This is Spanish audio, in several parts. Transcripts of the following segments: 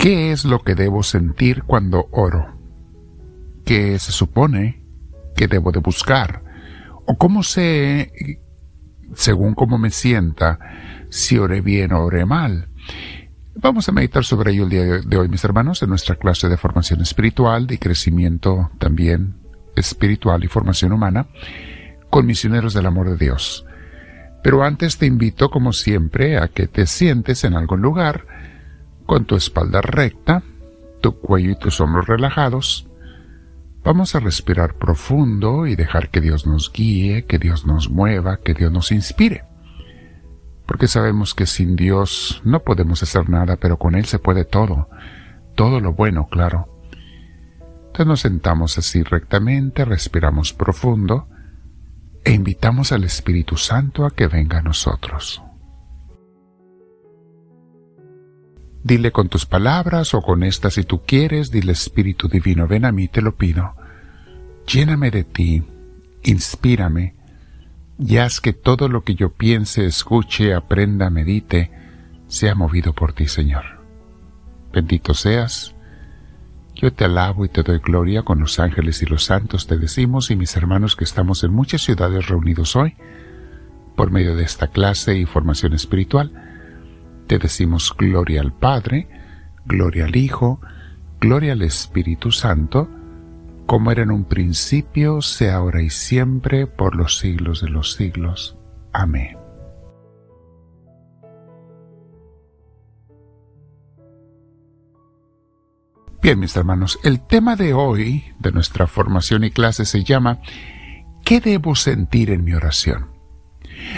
¿Qué es lo que debo sentir cuando oro? ¿Qué se supone que debo de buscar? ¿O cómo sé, según cómo me sienta, si oré bien o oré mal? Vamos a meditar sobre ello el día de hoy, mis hermanos, en nuestra clase de formación espiritual y crecimiento también espiritual y formación humana con misioneros del amor de Dios. Pero antes te invito, como siempre, a que te sientes en algún lugar con tu espalda recta, tu cuello y tus hombros relajados. Vamos a respirar profundo y dejar que Dios nos guíe, que Dios nos mueva, que Dios nos inspire. Porque sabemos que sin Dios no podemos hacer nada, pero con Él se puede todo, todo lo bueno, claro. Entonces nos sentamos así rectamente, respiramos profundo, e invitamos al Espíritu Santo a que venga a nosotros. Dile con tus palabras o con estas si tú quieres, dile Espíritu Divino, ven a mí, te lo pido. Lléname de ti, inspírame, y haz que todo lo que yo piense, escuche, aprenda, medite, sea movido por ti, Señor. Bendito seas, yo te alabo y te doy gloria con los ángeles y los santos, te decimos, y mis hermanos que estamos en muchas ciudades reunidos hoy, por medio de esta clase y formación espiritual, te decimos gloria al Padre, gloria al Hijo, gloria al Espíritu Santo, como era en un principio, sea ahora y siempre, por los siglos de los siglos. Amén. Bien, mis hermanos, el tema de hoy de nuestra formación y clase se llama ¿Qué debo sentir en mi oración?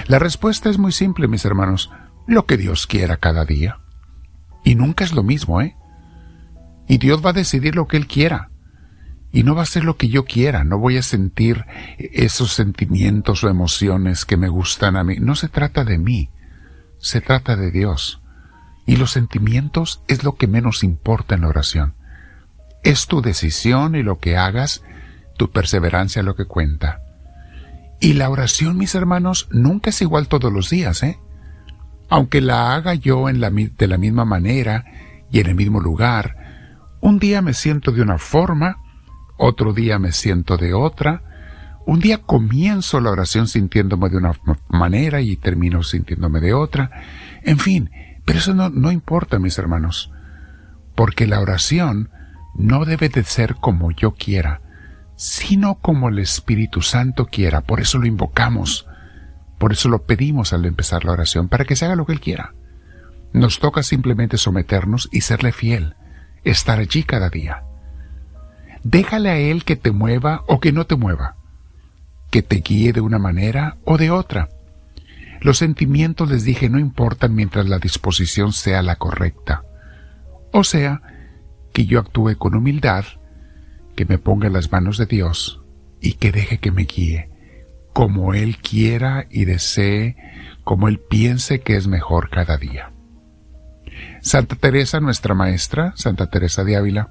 La respuesta es muy simple, mis hermanos, lo que Dios quiera cada día. Y nunca es lo mismo, ¿eh? Y Dios va a decidir lo que Él quiera. Y no va a ser lo que yo quiera, no voy a sentir esos sentimientos o emociones que me gustan a mí. No se trata de mí, se trata de Dios. Y los sentimientos es lo que menos importa en la oración. Es tu decisión y lo que hagas, tu perseverancia lo que cuenta. Y la oración, mis hermanos, nunca es igual todos los días, ¿eh? Aunque la haga yo en la, de la misma manera y en el mismo lugar, un día me siento de una forma, otro día me siento de otra, un día comienzo la oración sintiéndome de una manera y termino sintiéndome de otra, en fin, pero eso no, no importa, mis hermanos, porque la oración no debe de ser como yo quiera, sino como el Espíritu Santo quiera. Por eso lo invocamos, por eso lo pedimos al empezar la oración, para que se haga lo que Él quiera. Nos toca simplemente someternos y serle fiel, estar allí cada día. Déjale a Él que te mueva o que no te mueva, que te guíe de una manera o de otra. Los sentimientos, les dije, no importan mientras la disposición sea la correcta. O sea, que yo actúe con humildad, que me ponga en las manos de Dios y que deje que me guíe, como Él quiera y desee, como Él piense que es mejor cada día. Santa Teresa, nuestra maestra, Santa Teresa de Ávila,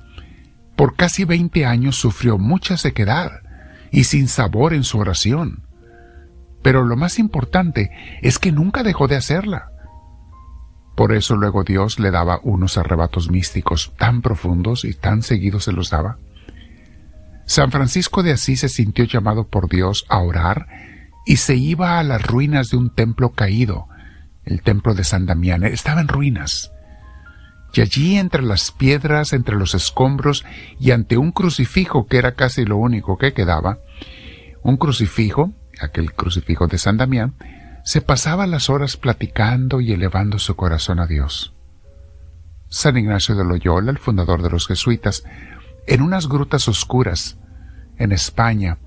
por casi veinte años sufrió mucha sequedad y sin sabor en su oración. Pero lo más importante es que nunca dejó de hacerla. Por eso luego Dios le daba unos arrebatos místicos tan profundos y tan seguidos se los daba. San Francisco de Asís se sintió llamado por Dios a orar y se iba a las ruinas de un templo caído, el templo de San Damián. Estaba en ruinas. Y allí entre las piedras, entre los escombros y ante un crucifijo que era casi lo único que quedaba, un crucifijo, aquel crucifijo de San Damián, se pasaba las horas platicando y elevando su corazón a Dios. San Ignacio de Loyola, el fundador de los jesuitas, en unas grutas oscuras, en España,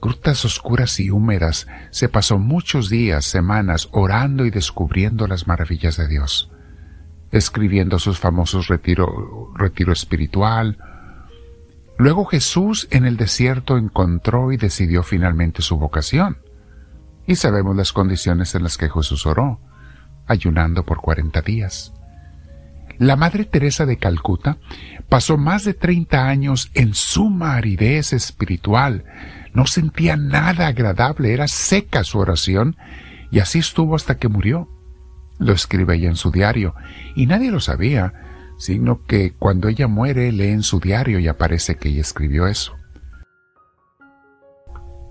grutas oscuras y húmedas, se pasó muchos días, semanas, orando y descubriendo las maravillas de Dios, escribiendo sus famosos retiro, retiro espiritual. Luego Jesús en el desierto encontró y decidió finalmente su vocación y sabemos las condiciones en las que Jesús oró, ayunando por cuarenta días. La Madre Teresa de Calcuta pasó más de treinta años en suma aridez espiritual. No sentía nada agradable, era seca su oración, y así estuvo hasta que murió. Lo escribe ella en su diario, y nadie lo sabía. sino que cuando ella muere lee en su diario y aparece que ella escribió eso.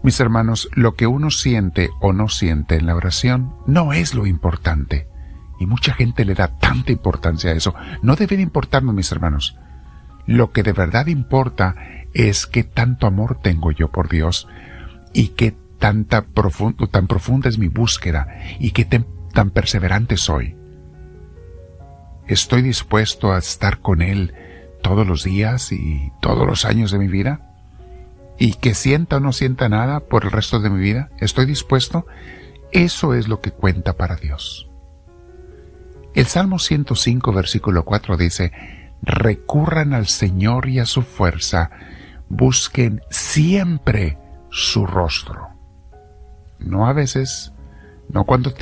Mis hermanos, lo que uno siente o no siente en la oración no es lo importante. Y mucha gente le da tanta importancia a eso. No debe de importarnos, mis hermanos. Lo que de verdad importa es qué tanto amor tengo yo por Dios y qué tanta profundo, tan profunda es mi búsqueda y qué tan perseverante soy. ¿Estoy dispuesto a estar con Él todos los días y todos los años de mi vida? ¿Y que sienta o no sienta nada por el resto de mi vida? ¿Estoy dispuesto? Eso es lo que cuenta para Dios. El Salmo 105, versículo 4 dice, recurran al Señor y a su fuerza, busquen siempre su rostro. No a veces, no cuando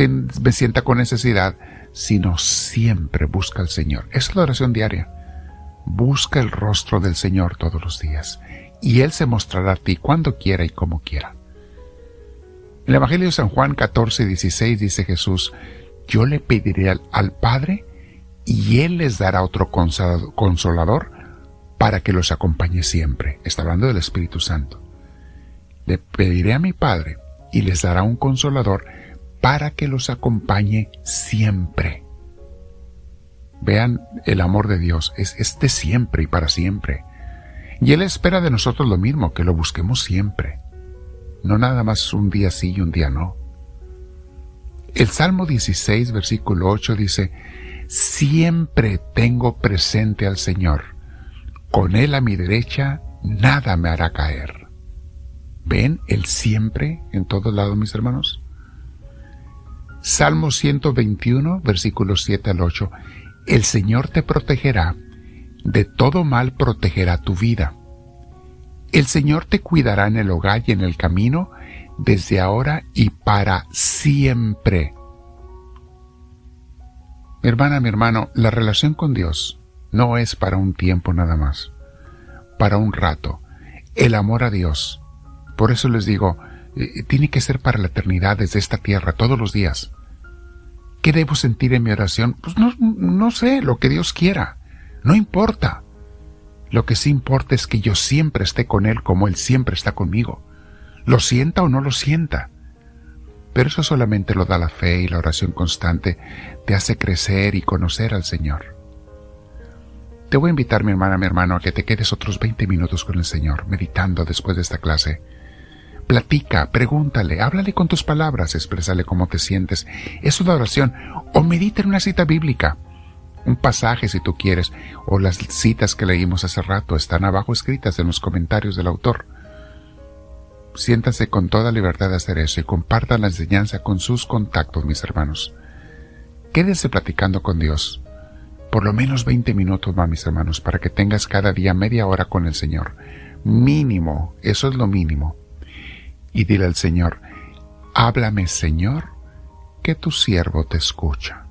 me sienta con necesidad, sino siempre busca al Señor. es la oración diaria. Busca el rostro del Señor todos los días, y Él se mostrará a ti cuando quiera y como quiera. En el Evangelio de San Juan 14, 16 dice Jesús, yo le pediré al, Padre y Él les dará otro consolador para que los acompañe siempre. Está hablando del Espíritu Santo. Le pediré a mi Padre y les dará un consolador para que los acompañe siempre. Vean el amor de Dios, es este siempre y para siempre. Y Él espera de nosotros lo mismo, que lo busquemos siempre. No nada más un día sí y un día no. El Salmo 16, versículo 8 dice, Siempre tengo presente al Señor. Con Él a mi derecha, nada me hará caer. ¿Ven el siempre en todos lados, mis hermanos? Salmo 121, versículos 7 al 8. El Señor te protegerá, de todo mal protegerá tu vida. El Señor te cuidará en el hogar y en el camino, desde ahora y para siempre. Mi hermana, mi hermano, la relación con Dios no es para un tiempo nada más, para un rato. El amor a Dios. Por eso les digo, eh, tiene que ser para la eternidad desde esta tierra, todos los días. ¿Qué debo sentir en mi oración? Pues no, no sé, lo que Dios quiera. No importa. Lo que sí importa es que yo siempre esté con Él como Él siempre está conmigo lo sienta o no lo sienta. Pero eso solamente lo da la fe y la oración constante, te hace crecer y conocer al Señor. Te voy a invitar, mi hermana, mi hermano, a que te quedes otros 20 minutos con el Señor, meditando después de esta clase. Platica, pregúntale, háblale con tus palabras, exprésale cómo te sientes. Es una oración. O medita en una cita bíblica. Un pasaje si tú quieres, o las citas que leímos hace rato están abajo escritas en los comentarios del autor. Siéntase con toda libertad de hacer eso y compartan la enseñanza con sus contactos, mis hermanos. Quédense platicando con Dios. Por lo menos 20 minutos más, mis hermanos, para que tengas cada día media hora con el Señor. Mínimo, eso es lo mínimo. Y dile al Señor, háblame, Señor, que tu siervo te escucha.